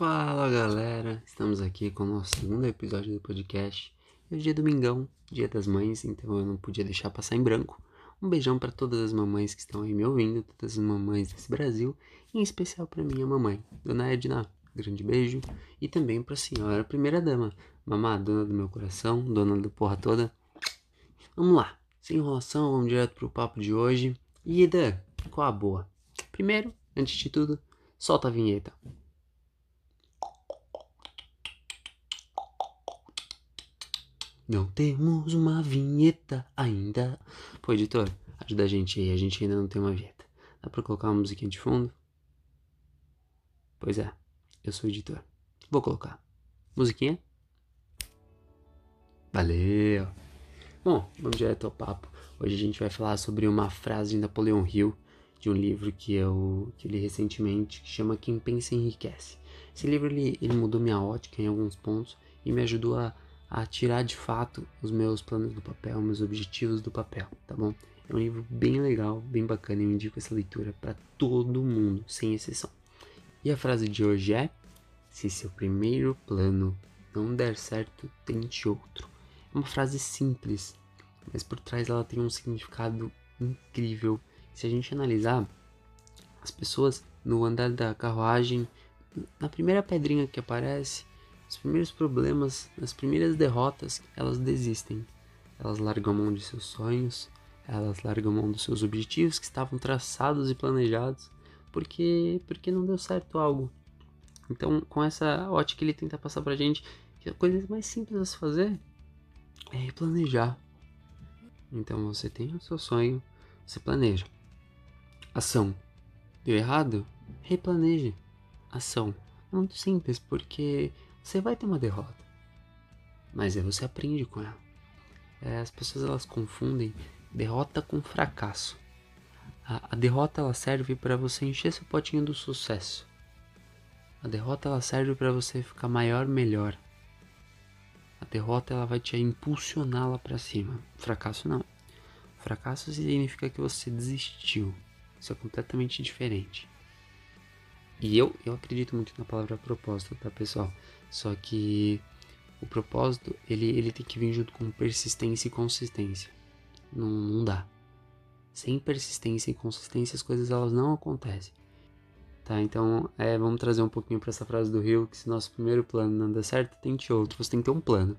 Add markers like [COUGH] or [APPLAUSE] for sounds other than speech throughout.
Fala galera, estamos aqui com o nosso segundo episódio do podcast. Hoje é domingão, dia das mães, então eu não podia deixar passar em branco. Um beijão para todas as mamães que estão aí me ouvindo, todas as mamães desse Brasil, e em especial para minha mamãe, Dona Edna. Grande beijo. E também para a senhora primeira dama, mamá, dona do meu coração, dona da porra toda. Vamos lá, sem enrolação, vamos direto pro papo de hoje. E Ida, qual a boa? Primeiro, antes de tudo, solta a vinheta. Não temos uma vinheta ainda. Pô, editor, ajuda a gente aí. A gente ainda não tem uma vinheta. Dá pra colocar uma musiquinha de fundo? Pois é, eu sou editor. Vou colocar. Musiquinha? Valeu! Bom, vamos direto ao papo. Hoje a gente vai falar sobre uma frase de Napoleão Hill, de um livro que eu, que eu li recentemente, que chama Quem Pensa Enriquece. Esse livro ele, ele mudou minha ótica em alguns pontos e me ajudou a a tirar de fato os meus planos do papel, meus objetivos do papel, tá bom? É um livro bem legal, bem bacana, eu indico essa leitura para todo mundo, sem exceção. E a frase de hoje é: Se seu primeiro plano não der certo, tente outro. É uma frase simples, mas por trás ela tem um significado incrível. Se a gente analisar, as pessoas no andar da carruagem, na primeira pedrinha que aparece, os primeiros problemas, as primeiras derrotas, elas desistem. Elas largam mão de seus sonhos, elas largam mão dos seus objetivos que estavam traçados e planejados, porque porque não deu certo algo. Então, com essa ótica ele tenta passar pra gente que a coisa mais simples a se fazer é planejar. Então, você tem o seu sonho, você planeja. Ação. Deu errado? Replaneje. Ação. Muito simples, porque você vai ter uma derrota. Mas aí você aprende com ela. É, as pessoas elas confundem derrota com fracasso. A, a derrota ela serve para você encher seu potinho do sucesso. A derrota ela serve para você ficar maior, melhor. A derrota ela vai te impulsionar lá para cima. Fracasso não. Fracasso significa que você desistiu. Isso é completamente diferente. E eu, eu acredito muito na palavra propósito, tá, pessoal? Só que o propósito, ele, ele tem que vir junto com persistência e consistência. Não, não dá. Sem persistência e consistência as coisas elas não acontecem. Tá, então é, vamos trazer um pouquinho para essa frase do Rio, que se nosso primeiro plano não der certo, tente outro. Você tem que ter um plano.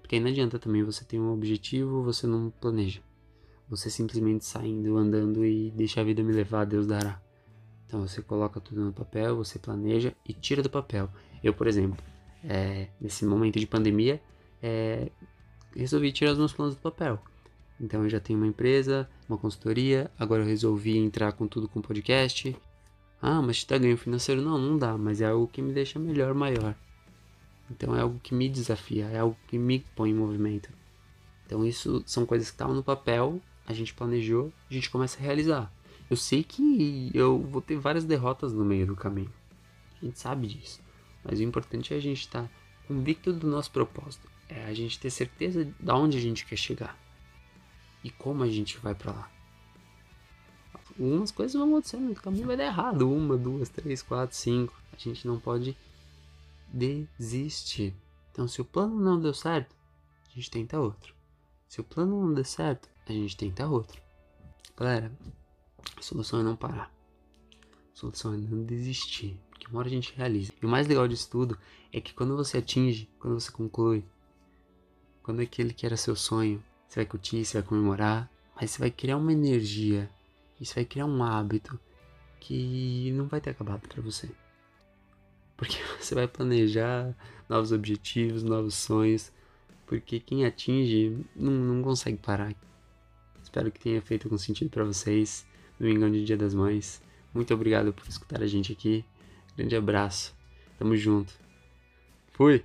Porque aí não adianta também você ter um objetivo, você não planeja. Você simplesmente saindo, andando e deixa a vida me levar, Deus dará. Então você coloca tudo no papel, você planeja e tira do papel. Eu, por exemplo, é, nesse momento de pandemia, é, resolvi tirar os meus planos do papel. Então eu já tenho uma empresa, uma consultoria, agora eu resolvi entrar com tudo com podcast. Ah, mas te dá ganho financeiro? Não, não dá, mas é algo que me deixa melhor, maior. Então é algo que me desafia, é algo que me põe em movimento. Então isso são coisas que estavam no papel, a gente planejou, a gente começa a realizar. Eu sei que eu vou ter várias derrotas no meio do caminho. A gente sabe disso. Mas o importante é a gente estar tá convicto do nosso propósito. É a gente ter certeza de onde a gente quer chegar. E como a gente vai para lá. Algumas coisas vão acontecendo, o caminho vai dar errado. Uma, duas, três, quatro, cinco. A gente não pode desistir. Então, se o plano não deu certo, a gente tenta outro. Se o plano não der certo, a gente tenta outro. Galera, a solução é não parar. A solução é não desistir. Porque uma hora a gente realiza. E o mais legal disso tudo é que quando você atinge, quando você conclui, quando aquele que era seu sonho, você vai curtir, você vai comemorar, mas você vai criar uma energia. Você vai criar um hábito que não vai ter acabado para você. Porque [LAUGHS] você vai planejar novos objetivos, novos sonhos. Porque quem atinge não, não consegue parar. Espero que tenha feito algum sentido para vocês domingão de Dia das Mães. Muito obrigado por escutar a gente aqui. Grande abraço. Tamo junto. Fui!